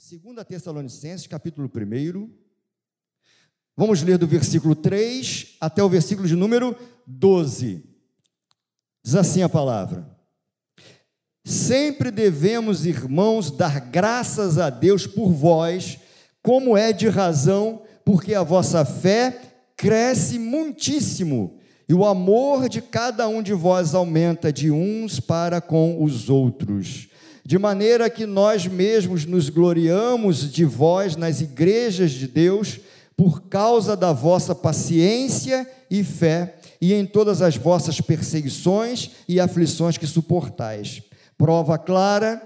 2 Tessalonicenses, capítulo 1. Vamos ler do versículo 3 até o versículo de número 12. Diz assim a palavra: Sempre devemos, irmãos, dar graças a Deus por vós, como é de razão, porque a vossa fé cresce muitíssimo e o amor de cada um de vós aumenta de uns para com os outros. De maneira que nós mesmos nos gloriamos de vós nas igrejas de Deus, por causa da vossa paciência e fé, e em todas as vossas perseguições e aflições que suportais. Prova clara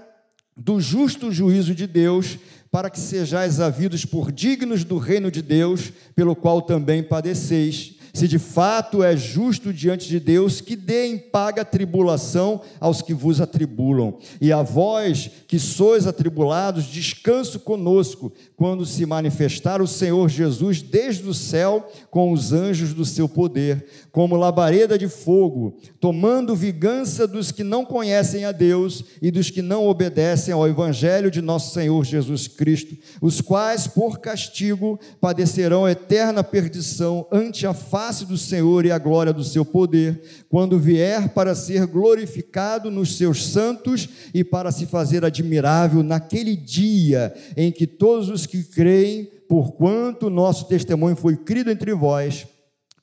do justo juízo de Deus, para que sejais havidos por dignos do reino de Deus, pelo qual também padeceis se de fato é justo diante de Deus, que dê em paga tribulação aos que vos atribulam. E a vós que sois atribulados, descanso conosco, quando se manifestar o Senhor Jesus desde o céu com os anjos do seu poder, como labareda de fogo, tomando vingança dos que não conhecem a Deus e dos que não obedecem ao evangelho de nosso Senhor Jesus Cristo, os quais por castigo padecerão eterna perdição ante a face do Senhor e a glória do seu poder, quando vier para ser glorificado nos seus santos e para se fazer admirável naquele dia em que todos os que creem, porquanto nosso testemunho foi crido entre vós,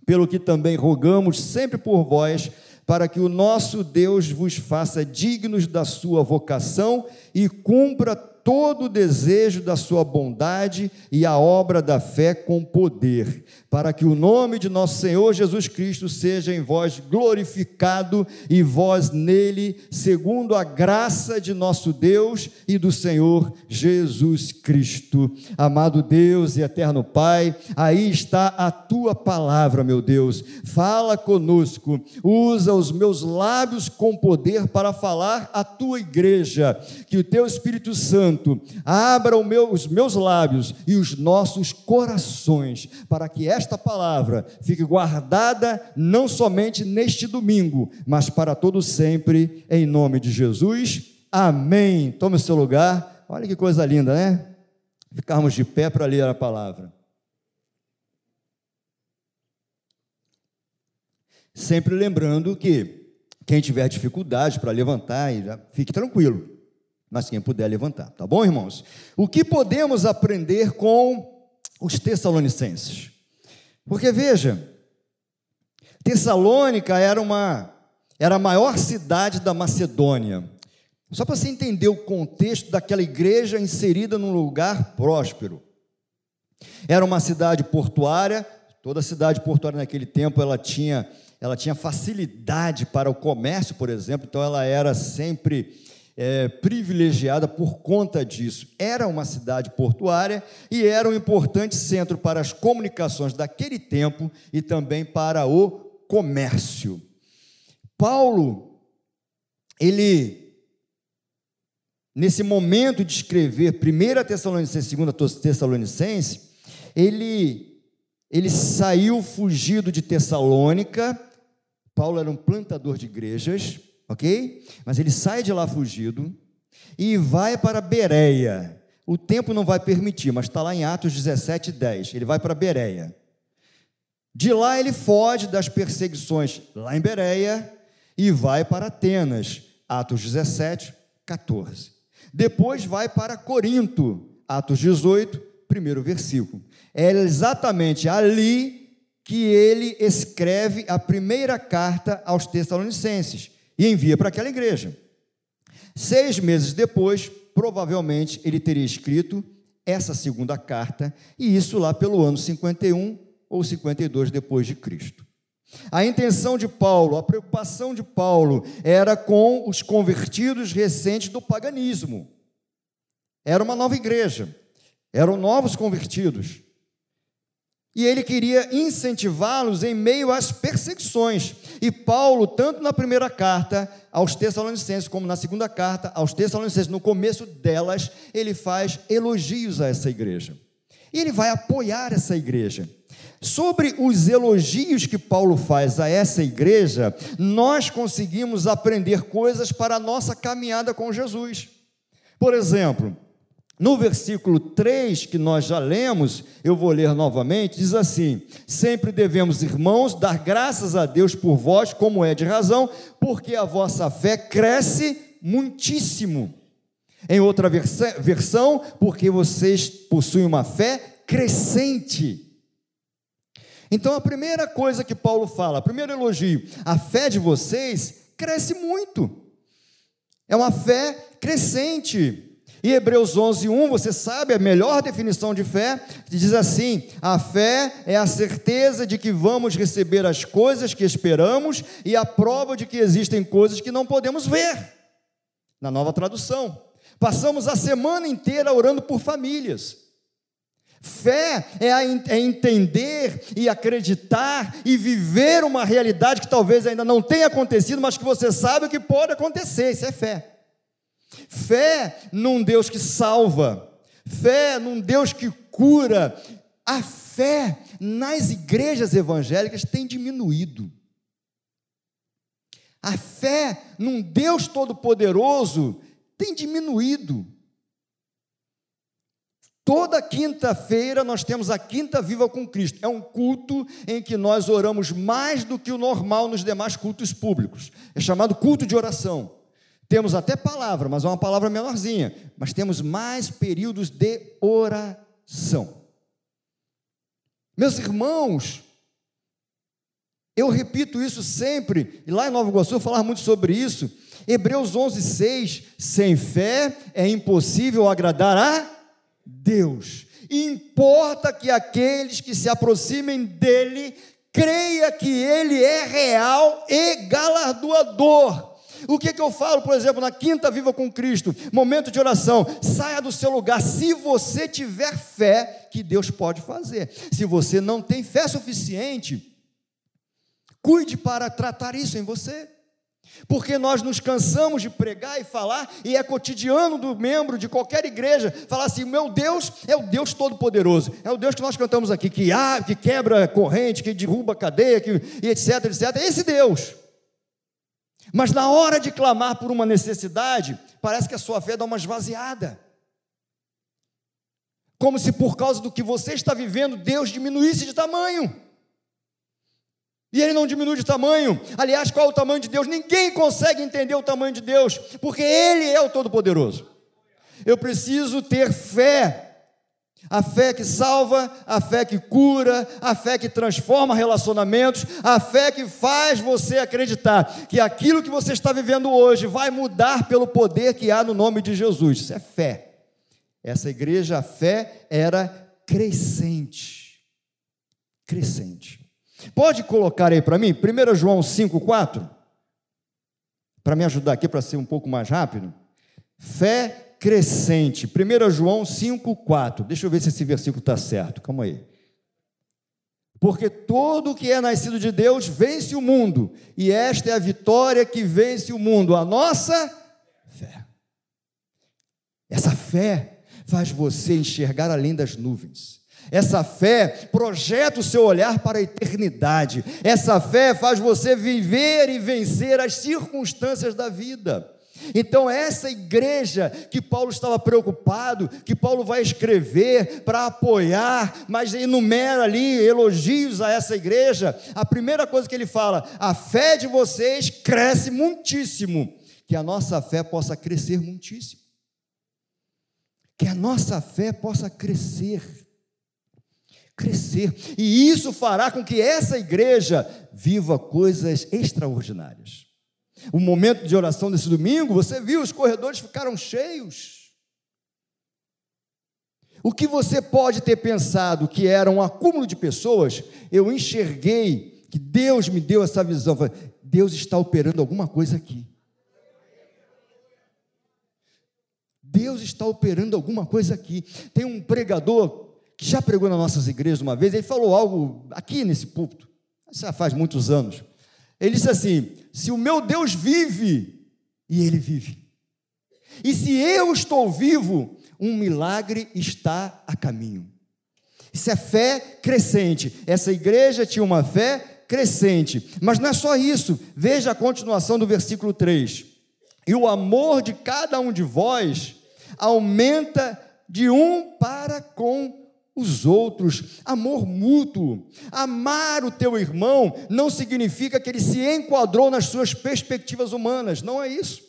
pelo que também rogamos sempre por vós, para que o nosso Deus vos faça dignos da sua vocação e cumpra todo o desejo da sua bondade e a obra da fé com poder, para que o nome de nosso Senhor Jesus Cristo seja em vós glorificado e vós nele, segundo a graça de nosso Deus e do Senhor Jesus Cristo. Amado Deus e eterno Pai, aí está a tua palavra, meu Deus. Fala conosco, usa os meus lábios com poder para falar à tua igreja, que o teu Espírito Santo Santo, abra meu, os meus lábios e os nossos corações, para que esta palavra fique guardada não somente neste domingo, mas para todo sempre, em nome de Jesus. Amém. Tome o seu lugar. Olha que coisa linda, né? Ficarmos de pé para ler a palavra. Sempre lembrando que quem tiver dificuldade para levantar, fique tranquilo mas quem puder levantar, tá bom, irmãos? O que podemos aprender com os Tessalonicenses? Porque veja, Tessalônica era uma era a maior cidade da Macedônia. Só para você entender o contexto daquela igreja inserida num lugar próspero. Era uma cidade portuária, toda cidade portuária naquele tempo ela tinha ela tinha facilidade para o comércio, por exemplo, então ela era sempre é, privilegiada por conta disso. Era uma cidade portuária e era um importante centro para as comunicações daquele tempo e também para o comércio. Paulo, ele, nesse momento de escrever 1 Tessalonicenses, 2 Tessalonicenses, ele, ele saiu fugido de Tessalônica. Paulo era um plantador de igrejas ok? Mas ele sai de lá fugido e vai para Bereia. O tempo não vai permitir, mas está lá em Atos 17, 10. Ele vai para Bereia. De lá ele foge das perseguições lá em Bereia e vai para Atenas. Atos 17, 14. Depois vai para Corinto. Atos 18, primeiro versículo. É exatamente ali que ele escreve a primeira carta aos Tessalonicenses e envia para aquela igreja. Seis meses depois, provavelmente, ele teria escrito essa segunda carta, e isso lá pelo ano 51 ou 52 depois de Cristo. A intenção de Paulo, a preocupação de Paulo era com os convertidos recentes do paganismo. Era uma nova igreja, eram novos convertidos. E ele queria incentivá-los em meio às perseguições. E Paulo, tanto na primeira carta aos Tessalonicenses, como na segunda carta aos Tessalonicenses, no começo delas, ele faz elogios a essa igreja. E ele vai apoiar essa igreja. Sobre os elogios que Paulo faz a essa igreja, nós conseguimos aprender coisas para a nossa caminhada com Jesus. Por exemplo, No versículo 3, que nós já lemos, eu vou ler novamente, diz assim: Sempre devemos, irmãos, dar graças a Deus por vós, como é de razão, porque a vossa fé cresce muitíssimo. Em outra versão, porque vocês possuem uma fé crescente. Então, a primeira coisa que Paulo fala, primeiro elogio, a fé de vocês cresce muito. É uma fé crescente. E Hebreus 11, 1, você sabe a melhor definição de fé, diz assim: a fé é a certeza de que vamos receber as coisas que esperamos e a prova de que existem coisas que não podemos ver. Na nova tradução. Passamos a semana inteira orando por famílias. Fé é, é, entender e acreditar e viver uma realidade que talvez ainda não tenha acontecido, mas que você sabe que pode acontecer. Isso é fé. Fé num Deus que salva, fé num Deus que cura. A fé nas igrejas evangélicas tem diminuído. A fé num Deus todo-poderoso tem diminuído. Toda quinta-feira nós temos a Quinta Viva com Cristo. É um culto em que nós oramos mais do que o normal nos demais cultos públicos. É chamado culto de oração. Temos até palavra, mas é uma palavra menorzinha. Mas temos mais períodos de oração. Meus irmãos, eu repito isso sempre, e lá em Nova Iguaçu eu falar muito sobre isso. Hebreus 11, 6: sem fé é impossível agradar a Deus. Importa que aqueles que se aproximem dele creia que ele é real e galardoador o que, que eu falo, por exemplo, na quinta Viva com Cristo, momento de oração, saia do seu lugar, se você tiver fé, que Deus pode fazer. Se você não tem fé suficiente, cuide para tratar isso em você. Porque nós nos cansamos de pregar e falar, e é cotidiano do membro de qualquer igreja, falar assim: meu Deus é o Deus Todo-Poderoso, é o Deus que nós cantamos aqui, que, ah, que quebra corrente, que derruba cadeia, que, e etc, etc. É esse Deus. Mas na hora de clamar por uma necessidade, parece que a sua fé dá uma esvaziada. Como se por causa do que você está vivendo, Deus diminuísse de tamanho. E ele não diminui de tamanho. Aliás, qual é o tamanho de Deus? Ninguém consegue entender o tamanho de Deus, porque Ele é o Todo-Poderoso. Eu preciso ter fé a fé que salva, a fé que cura, a fé que transforma relacionamentos, a fé que faz você acreditar que aquilo que você está vivendo hoje vai mudar pelo poder que há no nome de Jesus. Isso é fé. Essa igreja, a fé era crescente. Crescente. Pode colocar aí para mim, 1 João 5,4? Para me ajudar aqui, para ser um pouco mais rápido. Fé crescente. 1 João 5,4. Deixa eu ver se esse versículo está certo. Calma aí. Porque todo que é nascido de Deus vence o mundo, e esta é a vitória que vence o mundo, a nossa fé. Essa fé faz você enxergar além das nuvens. Essa fé projeta o seu olhar para a eternidade. Essa fé faz você viver e vencer as circunstâncias da vida. Então, essa igreja que Paulo estava preocupado, que Paulo vai escrever para apoiar, mas enumera ali elogios a essa igreja, a primeira coisa que ele fala: a fé de vocês cresce muitíssimo, que a nossa fé possa crescer muitíssimo. Que a nossa fé possa crescer. Crescer, e isso fará com que essa igreja viva coisas extraordinárias. O momento de oração desse domingo, você viu, os corredores ficaram cheios. O que você pode ter pensado que era um acúmulo de pessoas, eu enxerguei que Deus me deu essa visão. Deus está operando alguma coisa aqui. Deus está operando alguma coisa aqui. Tem um pregador que já pregou nas nossas igrejas uma vez, ele falou algo aqui nesse púlpito, já faz muitos anos. Ele disse assim: se o meu Deus vive, e ele vive, e se eu estou vivo, um milagre está a caminho. Isso é fé crescente. Essa igreja tinha uma fé crescente. Mas não é só isso. Veja a continuação do versículo 3. E o amor de cada um de vós aumenta de um para com os outros, amor mútuo. Amar o teu irmão não significa que ele se enquadrou nas suas perspectivas humanas, não é isso.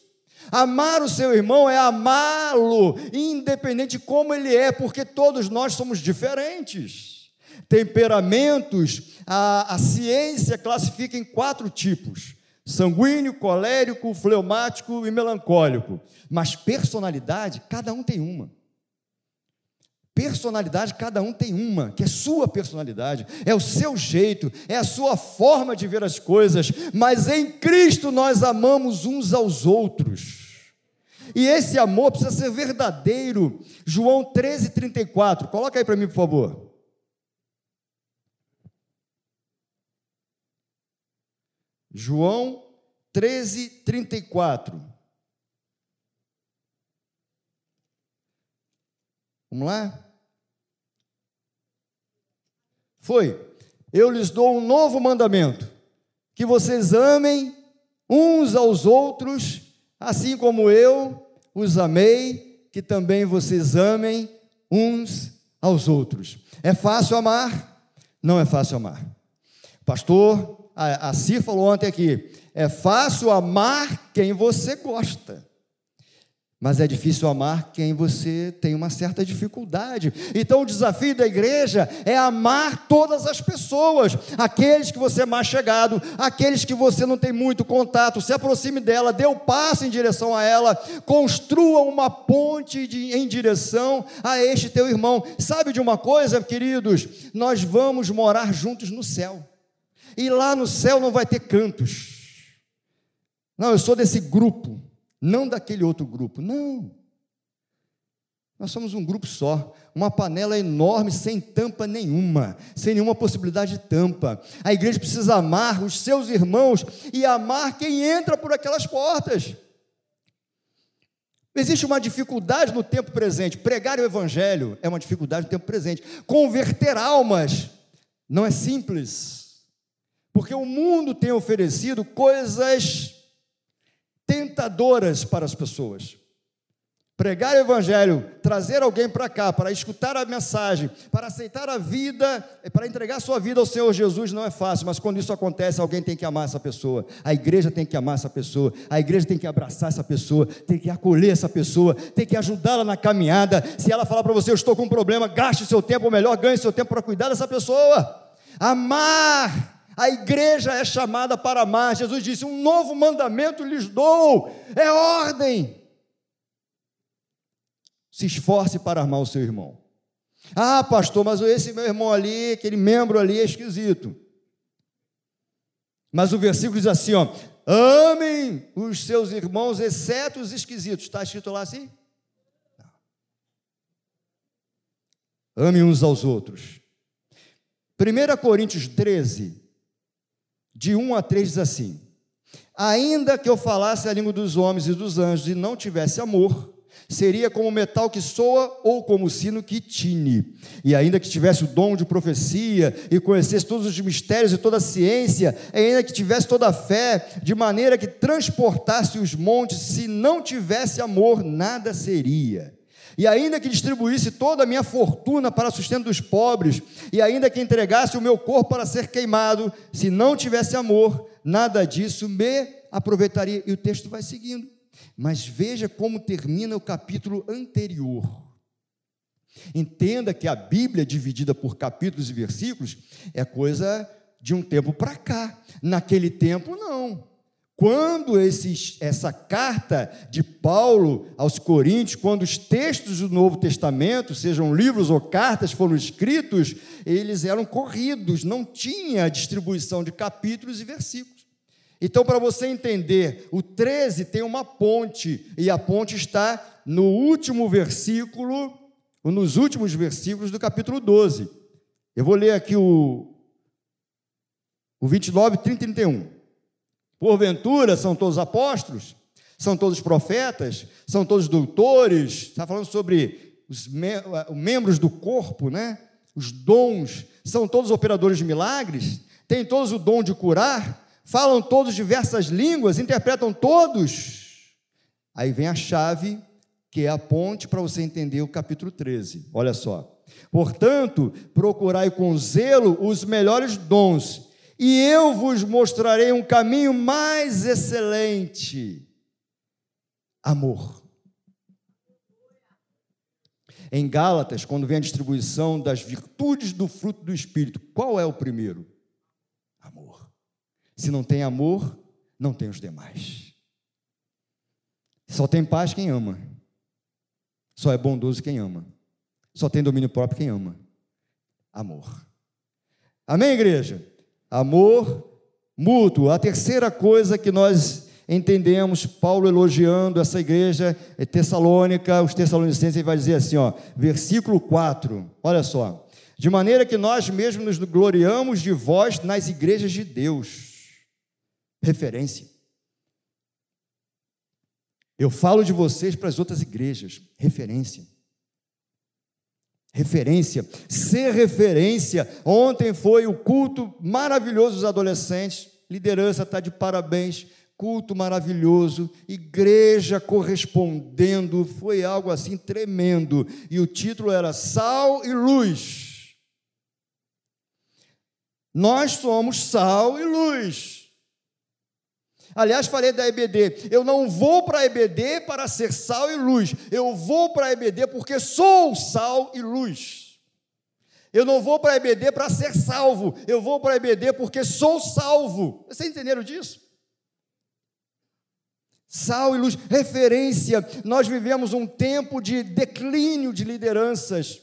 Amar o seu irmão é amá-lo, independente de como ele é, porque todos nós somos diferentes. Temperamentos, a, a ciência classifica em quatro tipos: sanguíneo, colérico, fleumático e melancólico. Mas personalidade, cada um tem uma. Personalidade, cada um tem uma, que é sua personalidade, é o seu jeito, é a sua forma de ver as coisas, mas em Cristo nós amamos uns aos outros. E esse amor precisa ser verdadeiro. João 13, 34. Coloca aí para mim, por favor. João 13, 34. Vamos lá? Foi. Eu lhes dou um novo mandamento: que vocês amem uns aos outros, assim como eu os amei, que também vocês amem uns aos outros. É fácil amar? Não é fácil amar. Pastor, a, a Cir falou ontem aqui: é fácil amar quem você gosta mas é difícil amar quem você tem uma certa dificuldade. Então, o desafio da igreja é amar todas as pessoas, aqueles que você é mais chegado, aqueles que você não tem muito contato, se aproxime dela, dê um passo em direção a ela, construa uma ponte de, em direção a este teu irmão. Sabe de uma coisa, queridos? Nós vamos morar juntos no céu, e lá no céu não vai ter cantos. Não, eu sou desse grupo não daquele outro grupo, não. Nós somos um grupo só, uma panela enorme, sem tampa nenhuma, sem nenhuma possibilidade de tampa. A igreja precisa amar os seus irmãos e amar quem entra por aquelas portas. Existe uma dificuldade no tempo presente. Pregar o evangelho é uma dificuldade no tempo presente. Converter almas não é simples, porque o mundo tem oferecido coisas tentadoras para as pessoas. Pregar o Evangelho, trazer alguém para cá, para escutar a mensagem, para aceitar a vida, para entregar sua vida ao Senhor Jesus não é fácil, mas quando isso acontece, alguém tem que amar essa pessoa, a igreja tem que amar essa pessoa, a igreja tem que abraçar essa pessoa, tem que acolher essa pessoa, tem que ajudá-la na caminhada. Se ela falar para você, eu estou com um problema, gaste seu tempo, ou melhor, ganhe seu tempo para cuidar dessa pessoa. Amar a igreja é chamada para amar. Jesus disse: Um novo mandamento lhes dou, é ordem. Se esforce para amar o seu irmão. Ah, pastor, mas esse meu irmão ali, aquele membro ali é esquisito. Mas o versículo diz assim: ó, amem os seus irmãos, exceto os esquisitos. Está escrito lá assim? Amem uns aos outros. 1 Coríntios 13, de 1 a 3 diz assim: Ainda que eu falasse a língua dos homens e dos anjos e não tivesse amor, seria como metal que soa ou como sino que tine. E ainda que tivesse o dom de profecia e conhecesse todos os mistérios e toda a ciência, ainda que tivesse toda a fé, de maneira que transportasse os montes, se não tivesse amor, nada seria. E ainda que distribuísse toda a minha fortuna para sustento dos pobres, e ainda que entregasse o meu corpo para ser queimado, se não tivesse amor, nada disso me aproveitaria. E o texto vai seguindo. Mas veja como termina o capítulo anterior. Entenda que a Bíblia, dividida por capítulos e versículos, é coisa de um tempo para cá. Naquele tempo, não. Quando esses, essa carta de Paulo aos Coríntios, quando os textos do Novo Testamento, sejam livros ou cartas, foram escritos, eles eram corridos, não tinha distribuição de capítulos e versículos. Então, para você entender, o 13 tem uma ponte, e a ponte está no último versículo, nos últimos versículos do capítulo 12. Eu vou ler aqui o, o 29, 30 e 31. Porventura são todos apóstolos? São todos profetas? São todos doutores? Está falando sobre os membros do corpo, né? Os dons. São todos operadores de milagres? Têm todos o dom de curar? Falam todos diversas línguas? Interpretam todos? Aí vem a chave que é a ponte para você entender o capítulo 13. Olha só. Portanto, procurai com zelo os melhores dons, e eu vos mostrarei um caminho mais excelente: amor. Em Gálatas, quando vem a distribuição das virtudes do fruto do Espírito, qual é o primeiro? Amor. Se não tem amor, não tem os demais. Só tem paz quem ama. Só é bondoso quem ama. Só tem domínio próprio quem ama. Amor. Amém, igreja? Amor mútuo. A terceira coisa que nós entendemos, Paulo elogiando essa igreja é tessalônica, os tessalonicenses, ele vai dizer assim, ó, versículo 4, olha só. De maneira que nós mesmos nos gloriamos de vós nas igrejas de Deus. Referência. Eu falo de vocês para as outras igrejas. Referência. Referência. Ser referência. Ontem foi o culto maravilhoso dos adolescentes. Liderança está de parabéns. Culto maravilhoso. Igreja correspondendo. Foi algo assim tremendo. E o título era Sal e Luz. Nós somos sal e luz. Aliás, falei da EBD. Eu não vou para a EBD para ser sal e luz. Eu vou para a EBD porque sou sal e luz. Eu não vou para a EBD para ser salvo. Eu vou para a EBD porque sou salvo. Vocês entenderam disso? Sal e luz, referência. Nós vivemos um tempo de declínio de lideranças,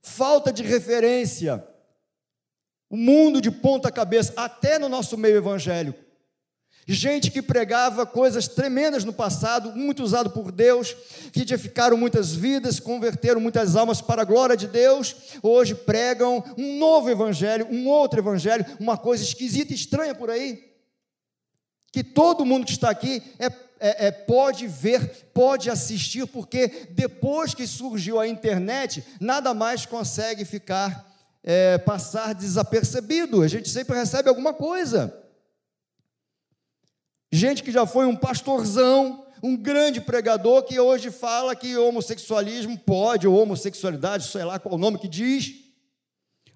falta de referência. O mundo de ponta cabeça, até no nosso meio evangélico gente que pregava coisas tremendas no passado, muito usado por Deus, que edificaram muitas vidas, converteram muitas almas para a glória de Deus, hoje pregam um novo evangelho, um outro evangelho, uma coisa esquisita e estranha por aí, que todo mundo que está aqui é, é, é, pode ver, pode assistir, porque depois que surgiu a internet, nada mais consegue ficar, é, passar desapercebido, a gente sempre recebe alguma coisa. Gente que já foi um pastorzão, um grande pregador que hoje fala que homossexualismo pode, ou homossexualidade, sei lá qual o nome que diz.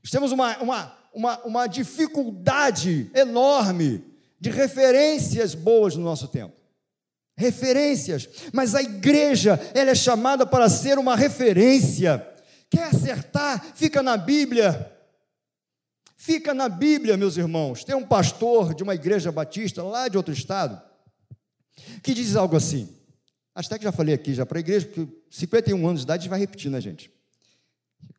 Nós temos uma, uma, uma, uma dificuldade enorme de referências boas no nosso tempo. Referências, mas a igreja, ela é chamada para ser uma referência. Quer acertar? Fica na Bíblia. Fica na Bíblia, meus irmãos. Tem um pastor de uma igreja batista lá de outro estado que diz algo assim. Acho até que já falei aqui já para a igreja, porque 51 anos de idade a gente vai repetir, né, gente?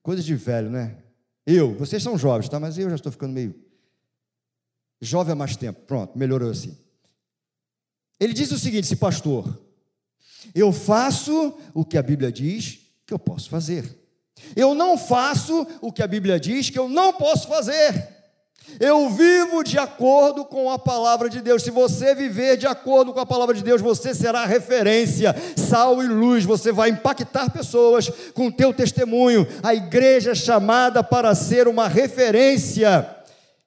Coisa de velho, né? Eu, vocês são jovens, tá? Mas eu já estou ficando meio jovem há mais tempo. Pronto, melhorou assim. Ele diz o seguinte: esse pastor, eu faço o que a Bíblia diz que eu posso fazer. Eu não faço o que a Bíblia diz que eu não posso fazer. Eu vivo de acordo com a palavra de Deus. Se você viver de acordo com a palavra de Deus, você será referência, sal e luz. Você vai impactar pessoas com o teu testemunho. A igreja é chamada para ser uma referência.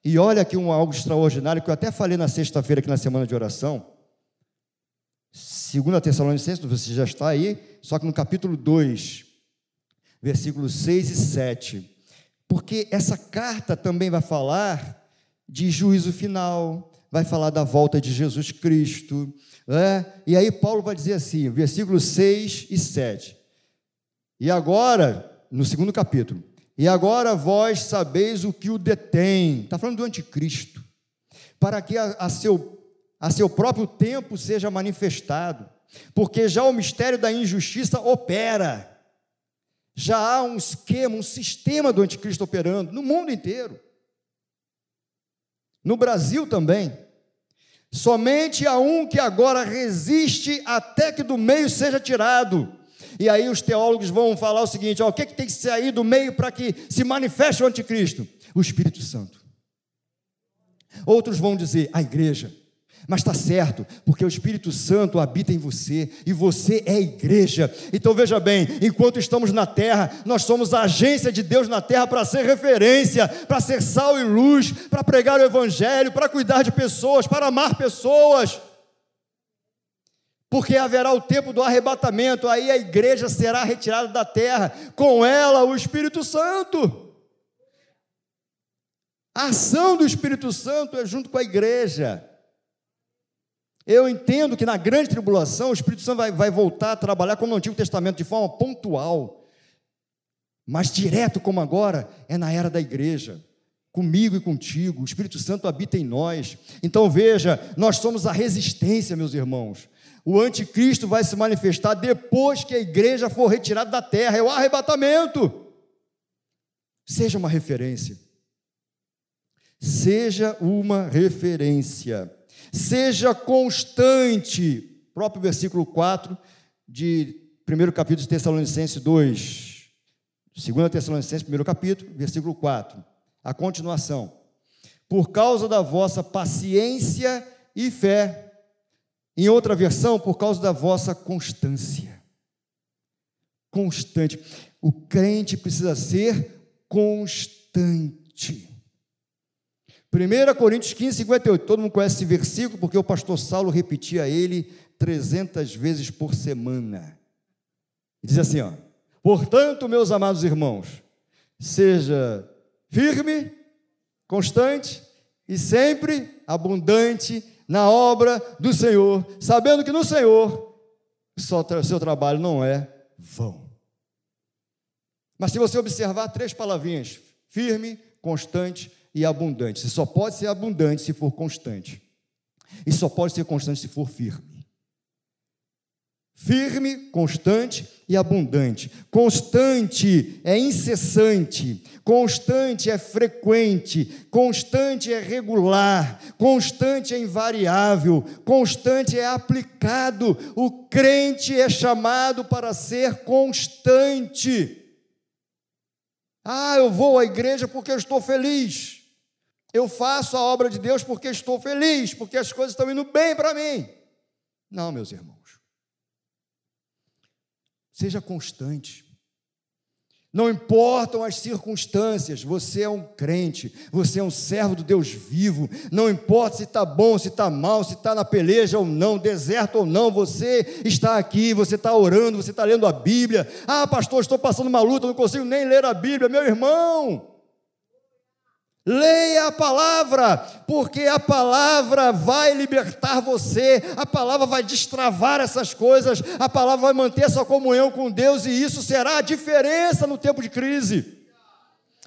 E olha aqui um algo extraordinário que eu até falei na sexta-feira aqui na semana de oração. Segunda Tessalonicenses, você já está aí, só que no capítulo 2, versículos 6 e 7. Porque essa carta também vai falar de juízo final, vai falar da volta de Jesus Cristo. Né? E aí Paulo vai dizer assim, versículos 6 e 7. E agora, no segundo capítulo, e agora vós sabeis o que o detém. Está falando do anticristo. Para que a, a, seu, a seu próprio tempo seja manifestado. Porque já o mistério da injustiça opera já há um esquema, um sistema do anticristo operando no mundo inteiro. No Brasil também. Somente há um que agora resiste até que do meio seja tirado. E aí os teólogos vão falar o seguinte: ó, o que, é que tem que sair do meio para que se manifeste o anticristo? O Espírito Santo. Outros vão dizer: a igreja. Mas está certo, porque o Espírito Santo habita em você e você é igreja. Então veja bem: enquanto estamos na terra, nós somos a agência de Deus na terra para ser referência, para ser sal e luz, para pregar o Evangelho, para cuidar de pessoas, para amar pessoas. porque haverá o tempo do arrebatamento, aí a igreja será retirada da terra, com ela o Espírito Santo. A ação do Espírito Santo é junto com a igreja. Eu entendo que na grande tribulação o Espírito Santo vai, vai voltar a trabalhar como no Antigo Testamento, de forma pontual, mas direto como agora, é na era da igreja comigo e contigo, o Espírito Santo habita em nós. Então veja, nós somos a resistência, meus irmãos. O anticristo vai se manifestar depois que a igreja for retirada da terra, é o arrebatamento. Seja uma referência. Seja uma referência. Seja constante. Próprio versículo 4 de 1 capítulo de Tessalonicenses 2. 2 Tessalonicenses, 1 capítulo, versículo 4 a continuação. Por causa da vossa paciência e fé. Em outra versão, por causa da vossa constância. Constante. O crente precisa ser constante. 1 Coríntios 15, 58. Todo mundo conhece esse versículo porque o pastor Saulo repetia ele 300 vezes por semana. Diz assim: ó, Portanto, meus amados irmãos, seja firme, constante e sempre abundante na obra do Senhor, sabendo que no Senhor o seu trabalho não é vão. Mas se você observar três palavrinhas, firme, constante e abundante, você só pode ser abundante se for constante. E só pode ser constante se for firme firme, constante e abundante. Constante é incessante, constante é frequente, constante é regular, constante é invariável, constante é aplicado. O crente é chamado para ser constante. Ah, eu vou à igreja porque eu estou feliz. Eu faço a obra de Deus porque estou feliz, porque as coisas estão indo bem para mim. Não, meus irmãos. Seja constante. Não importam as circunstâncias, você é um crente, você é um servo do Deus vivo. Não importa se está bom, se está mal, se está na peleja ou não, deserto ou não, você está aqui, você está orando, você está lendo a Bíblia. Ah, pastor, estou passando uma luta, não consigo nem ler a Bíblia. Meu irmão, Leia a palavra, porque a palavra vai libertar você, a palavra vai destravar essas coisas, a palavra vai manter essa comunhão com Deus e isso será a diferença no tempo de crise.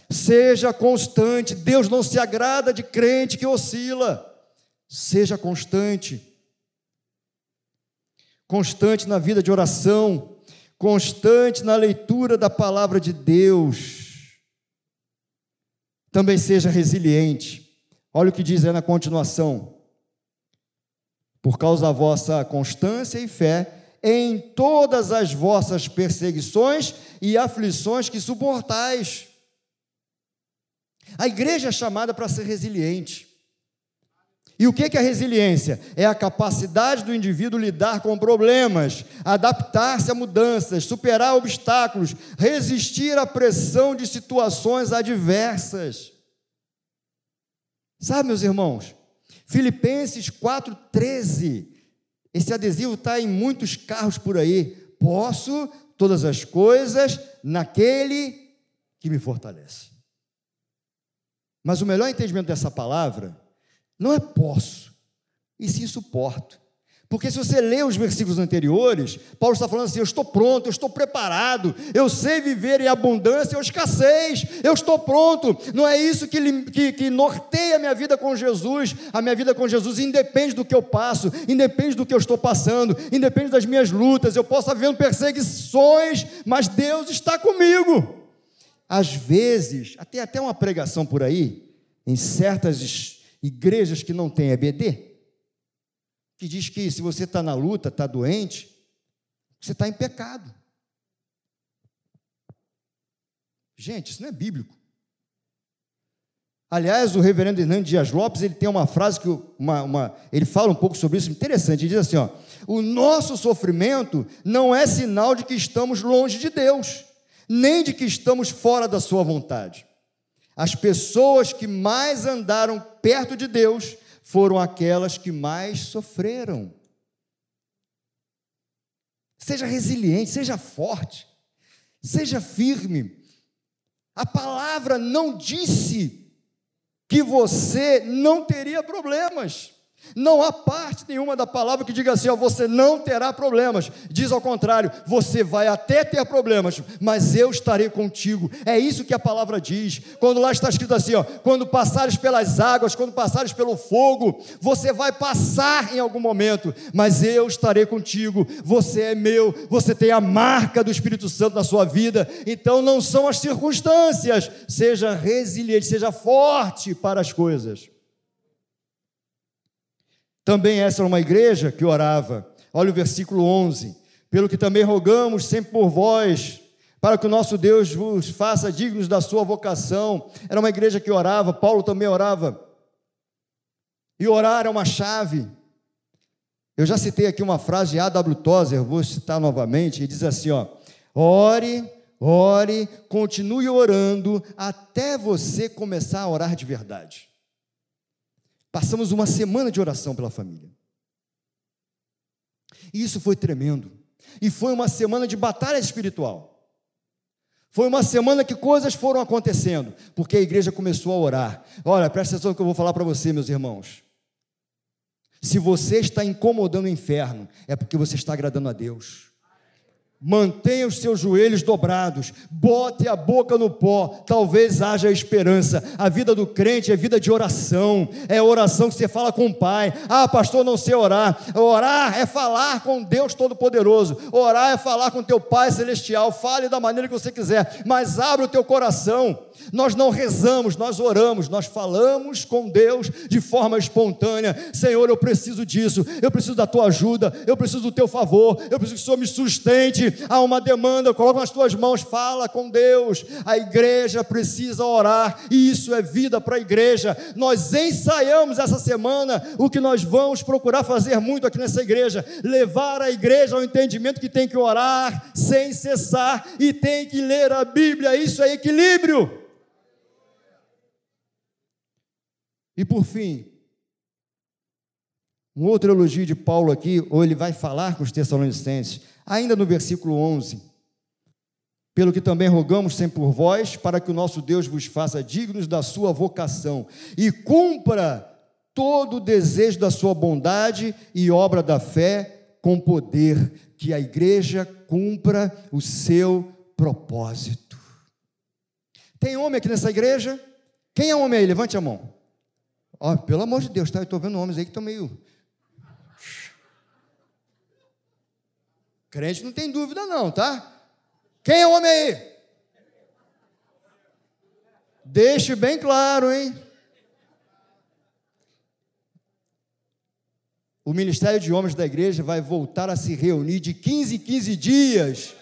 Seja constante, Deus não se agrada de crente que oscila. Seja constante. Constante na vida de oração, constante na leitura da palavra de Deus também seja resiliente. Olha o que diz aí na continuação. Por causa da vossa constância e fé, em todas as vossas perseguições e aflições que suportais. A igreja é chamada para ser resiliente. E o que é a resiliência? É a capacidade do indivíduo lidar com problemas, adaptar-se a mudanças, superar obstáculos, resistir à pressão de situações adversas. Sabe, meus irmãos, Filipenses 4,13, esse adesivo está em muitos carros por aí. Posso todas as coisas naquele que me fortalece. Mas o melhor entendimento dessa palavra não é posso, e sim suporto. Porque se você lê os versículos anteriores, Paulo está falando assim: eu estou pronto, eu estou preparado, eu sei viver em abundância ou escassez, eu estou pronto. Não é isso que, que, que, norteia a minha vida com Jesus. A minha vida com Jesus independe do que eu passo, independe do que eu estou passando, independe das minhas lutas. Eu posso estar vivendo perseguições, mas Deus está comigo. Às vezes, até até uma pregação por aí, em certas igrejas que não têm EBD, que diz que se você está na luta, está doente, você está em pecado. Gente, isso não é bíblico. Aliás, o reverendo Hernando Dias Lopes, ele tem uma frase que uma, uma, ele fala um pouco sobre isso, interessante. Ele diz assim: ó, o nosso sofrimento não é sinal de que estamos longe de Deus, nem de que estamos fora da sua vontade. As pessoas que mais andaram perto de Deus foram aquelas que mais sofreram. Seja resiliente, seja forte, seja firme. A palavra não disse que você não teria problemas. Não há parte nenhuma da palavra que diga assim, ó, você não terá problemas. Diz ao contrário, você vai até ter problemas, mas eu estarei contigo. É isso que a palavra diz. Quando lá está escrito assim, ó, quando passares pelas águas, quando passares pelo fogo, você vai passar em algum momento, mas eu estarei contigo. Você é meu, você tem a marca do Espírito Santo na sua vida. Então não são as circunstâncias. Seja resiliente, seja forte para as coisas. Também essa era uma igreja que orava. Olha o versículo 11. Pelo que também rogamos sempre por vós, para que o nosso Deus vos faça dignos da sua vocação. Era uma igreja que orava, Paulo também orava. E orar é uma chave. Eu já citei aqui uma frase de A.W. Tozer, vou citar novamente, e diz assim: ó, ore, ore, continue orando até você começar a orar de verdade. Passamos uma semana de oração pela família. E isso foi tremendo. E foi uma semana de batalha espiritual. Foi uma semana que coisas foram acontecendo, porque a igreja começou a orar. Olha, presta atenção no que eu vou falar para você, meus irmãos. Se você está incomodando o inferno, é porque você está agradando a Deus. Mantenha os seus joelhos dobrados, bote a boca no pó, talvez haja esperança. A vida do crente é vida de oração, é oração que você fala com o Pai. Ah, pastor, não sei orar. Orar é falar com Deus Todo-Poderoso, orar é falar com teu Pai Celestial. Fale da maneira que você quiser, mas abre o teu coração. Nós não rezamos, nós oramos, nós falamos com Deus de forma espontânea. Senhor, eu preciso disso, eu preciso da tua ajuda, eu preciso do teu favor, eu preciso que o Senhor me sustente. Há uma demanda, coloca nas tuas mãos, fala com Deus. A igreja precisa orar, e isso é vida para a igreja. Nós ensaiamos essa semana o que nós vamos procurar fazer muito aqui nessa igreja: levar a igreja ao entendimento que tem que orar sem cessar e tem que ler a Bíblia. Isso é equilíbrio. E por fim, um outro elogio de Paulo aqui, ou ele vai falar com os Tessalonicenses, ainda no versículo 11. Pelo que também rogamos sempre por vós, para que o nosso Deus vos faça dignos da sua vocação e cumpra todo o desejo da sua bondade e obra da fé com poder, que a igreja cumpra o seu propósito. Tem homem aqui nessa igreja? Quem é homem aí? Levante a mão. Ó, pelo amor de Deus, tá? Eu estou vendo homens aí que estão meio. Crente não tem dúvida, não, tá? Quem é o homem aí? Deixe bem claro, hein? O Ministério de Homens da Igreja vai voltar a se reunir de 15 em 15 dias.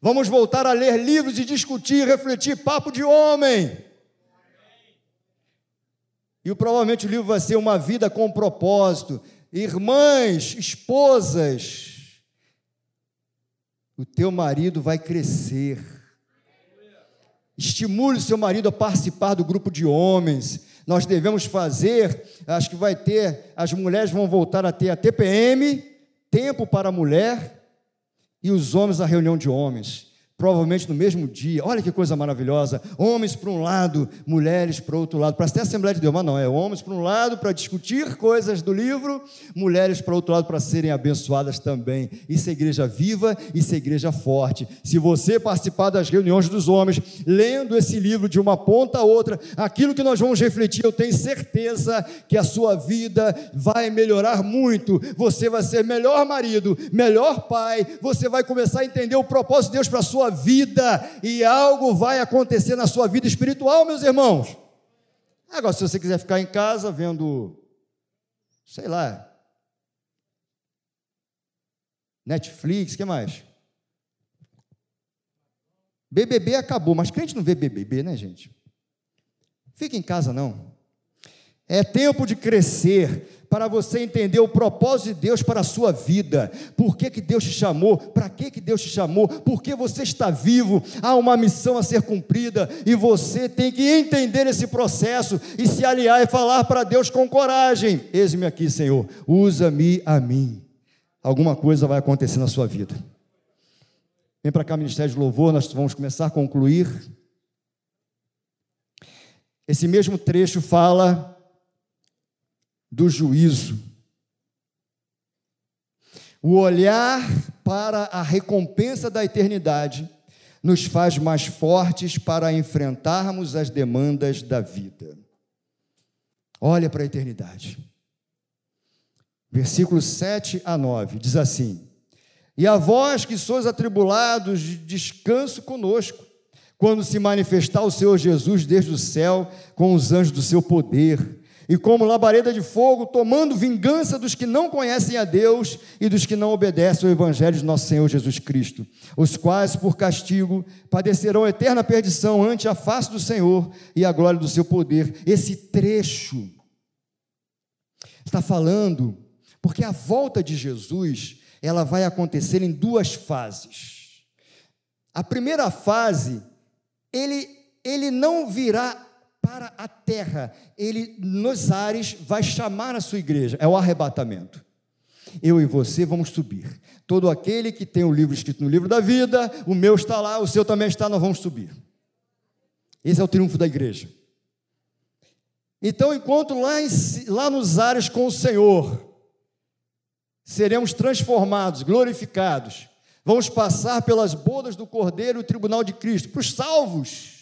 Vamos voltar a ler livros e discutir, refletir, papo de homem. E provavelmente o livro vai ser Uma Vida com Propósito. Irmãs, esposas, o teu marido vai crescer. Estimule seu marido a participar do grupo de homens. Nós devemos fazer, acho que vai ter, as mulheres vão voltar a ter a TPM, tempo para a mulher, e os homens a reunião de homens provavelmente no mesmo dia. Olha que coisa maravilhosa. Homens para um lado, mulheres para outro lado. Para ter Assembleia de Deus, mas não, é homens para um lado para discutir coisas do livro, mulheres para outro lado para serem abençoadas também. Isso é igreja viva, isso é igreja forte. Se você participar das reuniões dos homens, lendo esse livro de uma ponta a outra, aquilo que nós vamos refletir, eu tenho certeza que a sua vida vai melhorar muito. Você vai ser melhor marido, melhor pai, você vai começar a entender o propósito de Deus para a sua vida e algo vai acontecer na sua vida espiritual, meus irmãos. Agora, se você quiser ficar em casa vendo, sei lá, Netflix, que mais? BBB acabou, mas crente não vê BBB, né, gente? Fica em casa não. É tempo de crescer. Para você entender o propósito de Deus para a sua vida. Por que, que Deus te chamou? Para que, que Deus te chamou? Porque você está vivo, há uma missão a ser cumprida e você tem que entender esse processo e se aliar e falar para Deus com coragem: Eis-me aqui, Senhor, usa-me a mim. Alguma coisa vai acontecer na sua vida. Vem para cá, Ministério de Louvor, nós vamos começar a concluir. Esse mesmo trecho fala do juízo. O olhar para a recompensa da eternidade nos faz mais fortes para enfrentarmos as demandas da vida. Olha para a eternidade. Versículos 7 a 9 diz assim: E a vós que sois atribulados, descanso conosco, quando se manifestar o Senhor Jesus desde o céu com os anjos do seu poder e como labareda de fogo, tomando vingança dos que não conhecem a Deus e dos que não obedecem ao Evangelho de nosso Senhor Jesus Cristo, os quais, por castigo, padecerão eterna perdição ante a face do Senhor e a glória do seu poder. Esse trecho está falando, porque a volta de Jesus, ela vai acontecer em duas fases. A primeira fase, ele, ele não virá para a terra, ele nos ares vai chamar a sua igreja, é o arrebatamento. Eu e você vamos subir. Todo aquele que tem o livro escrito no livro da vida, o meu está lá, o seu também está, nós vamos subir. Esse é o triunfo da igreja. Então, enquanto lá, em, lá nos ares com o Senhor, seremos transformados, glorificados, vamos passar pelas bodas do Cordeiro e o tribunal de Cristo, para os salvos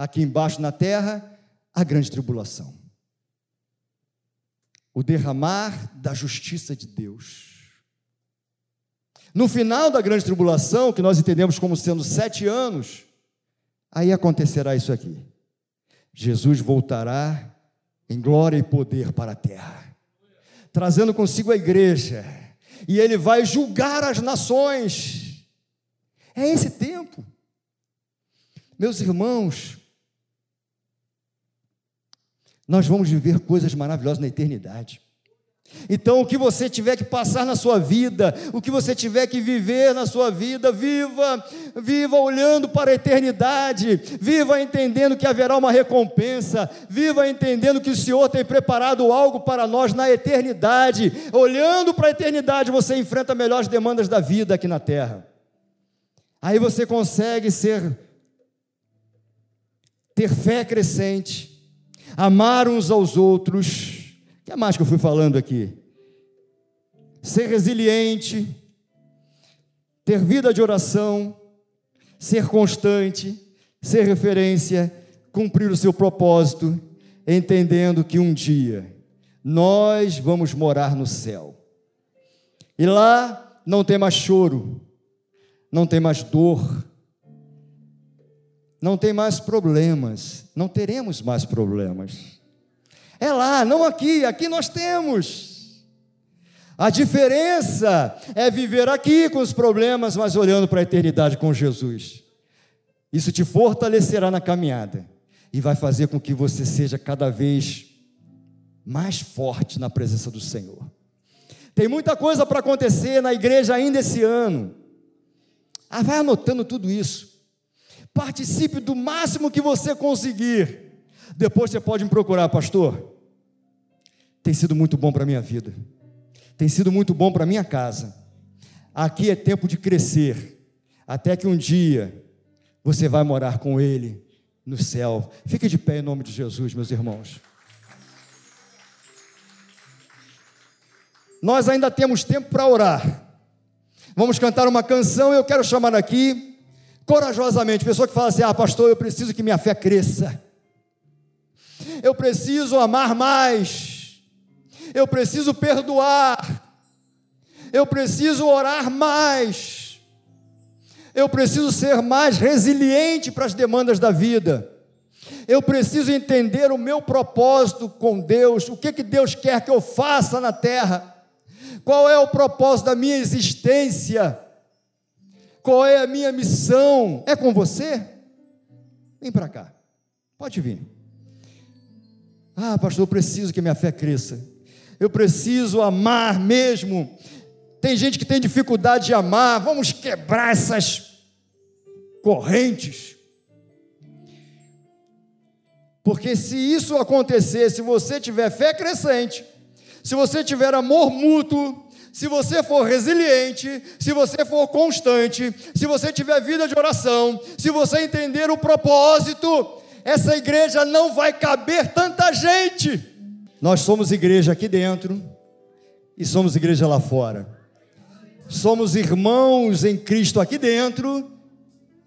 aqui embaixo na terra, a grande tribulação. O derramar da justiça de Deus. No final da grande tribulação, que nós entendemos como sendo sete anos, aí acontecerá isso aqui. Jesus voltará em glória e poder para a terra, trazendo consigo a igreja, e ele vai julgar as nações. É esse tempo. Meus irmãos, nós vamos viver coisas maravilhosas na eternidade. Então, o que você tiver que passar na sua vida, o que você tiver que viver na sua vida, viva, viva olhando para a eternidade, viva entendendo que haverá uma recompensa, viva entendendo que o Senhor tem preparado algo para nós na eternidade. Olhando para a eternidade, você enfrenta melhores demandas da vida aqui na terra. Aí você consegue ser ter fé crescente, amar uns aos outros. O que é mais que eu fui falando aqui? Ser resiliente, ter vida de oração, ser constante, ser referência, cumprir o seu propósito, entendendo que um dia nós vamos morar no céu. E lá não tem mais choro, não tem mais dor, não tem mais problemas, não teremos mais problemas. É lá, não aqui, aqui nós temos. A diferença é viver aqui com os problemas, mas olhando para a eternidade com Jesus. Isso te fortalecerá na caminhada e vai fazer com que você seja cada vez mais forte na presença do Senhor. Tem muita coisa para acontecer na igreja ainda esse ano. Ah, vai anotando tudo isso. Participe do máximo que você conseguir. Depois você pode me procurar, pastor. Tem sido muito bom para a minha vida. Tem sido muito bom para a minha casa. Aqui é tempo de crescer. Até que um dia você vai morar com Ele no céu. Fique de pé em nome de Jesus, meus irmãos. Nós ainda temos tempo para orar. Vamos cantar uma canção. Eu quero chamar aqui corajosamente, pessoa que fala assim: ah, pastor, eu preciso que minha fé cresça, eu preciso amar mais, eu preciso perdoar, eu preciso orar mais, eu preciso ser mais resiliente para as demandas da vida. Eu preciso entender o meu propósito com Deus, o que, que Deus quer que eu faça na terra, qual é o propósito da minha existência qual é a minha missão? É com você? Vem para cá. Pode vir. Ah, pastor, eu preciso que minha fé cresça. Eu preciso amar mesmo. Tem gente que tem dificuldade de amar. Vamos quebrar essas correntes. Porque se isso acontecer, se você tiver fé crescente, se você tiver amor mútuo, se você for resiliente, se você for constante, se você tiver vida de oração, se você entender o propósito, essa igreja não vai caber tanta gente. Nós somos igreja aqui dentro e somos igreja lá fora. Somos irmãos em Cristo aqui dentro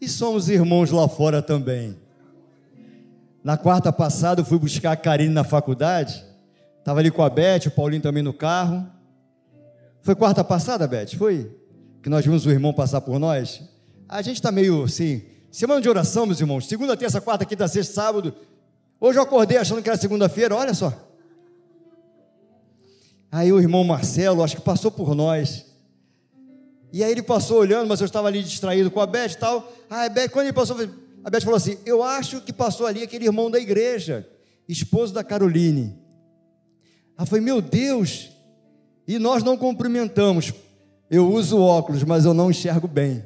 e somos irmãos lá fora também. Na quarta passada eu fui buscar a Karine na faculdade. Estava ali com a Beth, o Paulinho também no carro. Foi quarta passada, Beth? Foi? Que nós vimos o irmão passar por nós? A gente está meio assim. Semana de oração, meus irmãos. Segunda, terça, quarta, quinta, sexta, sábado. Hoje eu acordei achando que era segunda-feira, olha só. Aí o irmão Marcelo, acho que passou por nós. E aí ele passou olhando, mas eu estava ali distraído com a Beth e tal. Ah, a Beth, quando ele passou, a Beth falou assim: Eu acho que passou ali aquele irmão da igreja, esposo da Caroline. Ela foi, meu Deus, e nós não cumprimentamos. Eu uso óculos, mas eu não enxergo bem.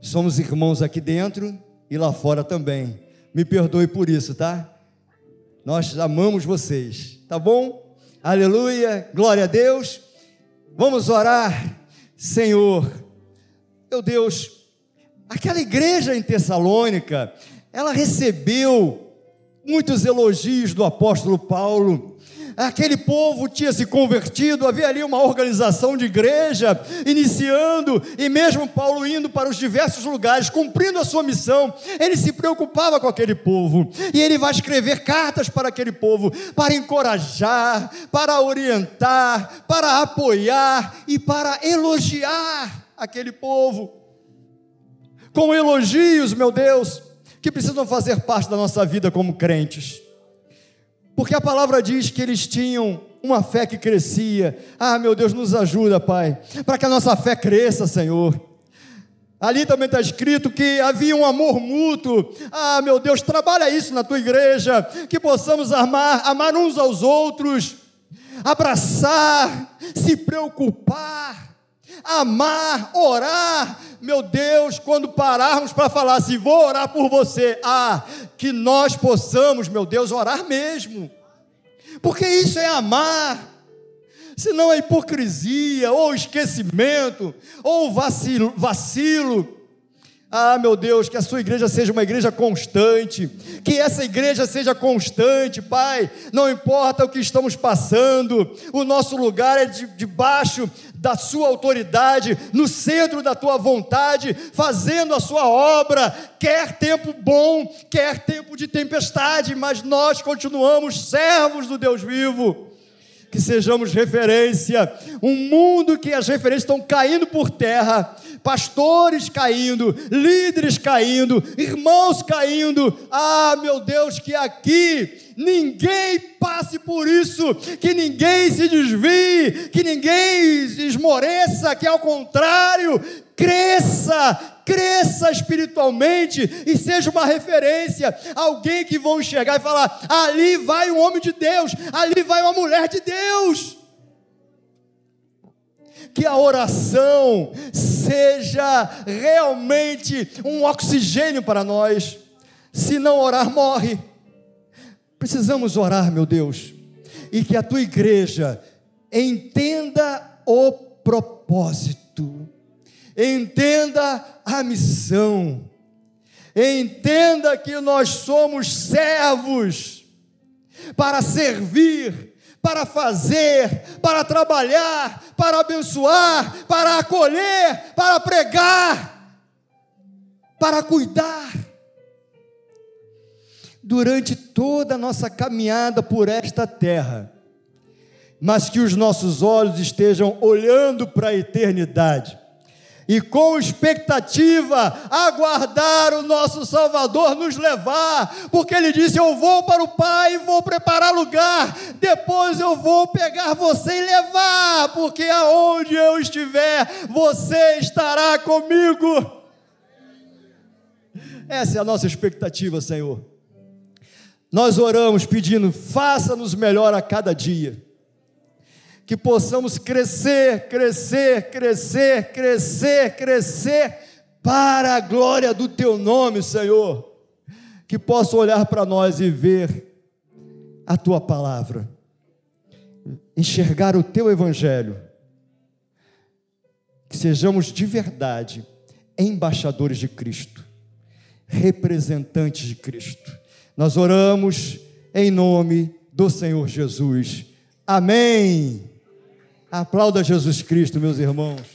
Somos irmãos aqui dentro e lá fora também. Me perdoe por isso, tá? Nós amamos vocês, tá bom? Aleluia, glória a Deus. Vamos orar, Senhor. Meu Deus, aquela igreja em Tessalônica, ela recebeu muitos elogios do apóstolo Paulo aquele povo tinha se convertido, havia ali uma organização de igreja iniciando, e mesmo Paulo indo para os diversos lugares, cumprindo a sua missão, ele se preocupava com aquele povo, e ele vai escrever cartas para aquele povo, para encorajar, para orientar, para apoiar e para elogiar aquele povo. Com elogios, meu Deus, que precisam fazer parte da nossa vida como crentes. Porque a palavra diz que eles tinham uma fé que crescia. Ah, meu Deus, nos ajuda, Pai, para que a nossa fé cresça, Senhor. Ali também está escrito que havia um amor mútuo. Ah, meu Deus, trabalha isso na tua igreja, que possamos amar, amar uns aos outros, abraçar, se preocupar amar, orar. Meu Deus, quando pararmos para falar assim, vou orar por você, ah, que nós possamos, meu Deus, orar mesmo, porque isso é amar. Senão é hipocrisia, ou esquecimento, ou vacilo, vacilo ah, meu Deus, que a sua igreja seja uma igreja constante, que essa igreja seja constante, Pai. Não importa o que estamos passando, o nosso lugar é debaixo de da sua autoridade, no centro da tua vontade, fazendo a sua obra, quer tempo bom, quer tempo de tempestade, mas nós continuamos servos do Deus vivo que sejamos referência. Um mundo que as referências estão caindo por terra, pastores caindo, líderes caindo, irmãos caindo. Ah, meu Deus, que aqui ninguém passe por isso, que ninguém se desvie, que ninguém esmoreça, que ao contrário, cresça, cresça espiritualmente e seja uma referência, alguém que vão enxergar e falar: ali vai um homem de Deus, ali vai uma mulher de Deus. Que a oração seja realmente um oxigênio para nós. Se não orar, morre. Precisamos orar, meu Deus, e que a tua igreja entenda o propósito entenda a missão, entenda que nós somos servos para servir, para fazer, para trabalhar, para abençoar, para acolher, para pregar, para cuidar. Durante toda a nossa caminhada por esta terra, mas que os nossos olhos estejam olhando para a eternidade e com expectativa aguardar o nosso Salvador nos levar, porque ele disse: Eu vou para o Pai e vou preparar lugar, depois eu vou pegar você e levar, porque aonde eu estiver, você estará comigo. Essa é a nossa expectativa, Senhor. Nós oramos pedindo: faça-nos melhor a cada dia. Que possamos crescer, crescer, crescer, crescer, crescer para a glória do teu nome, Senhor. Que possa olhar para nós e ver a tua palavra, enxergar o teu evangelho, que sejamos de verdade embaixadores de Cristo, representantes de Cristo. Nós oramos em nome do Senhor Jesus. Amém. Aplauda Jesus Cristo, meus irmãos.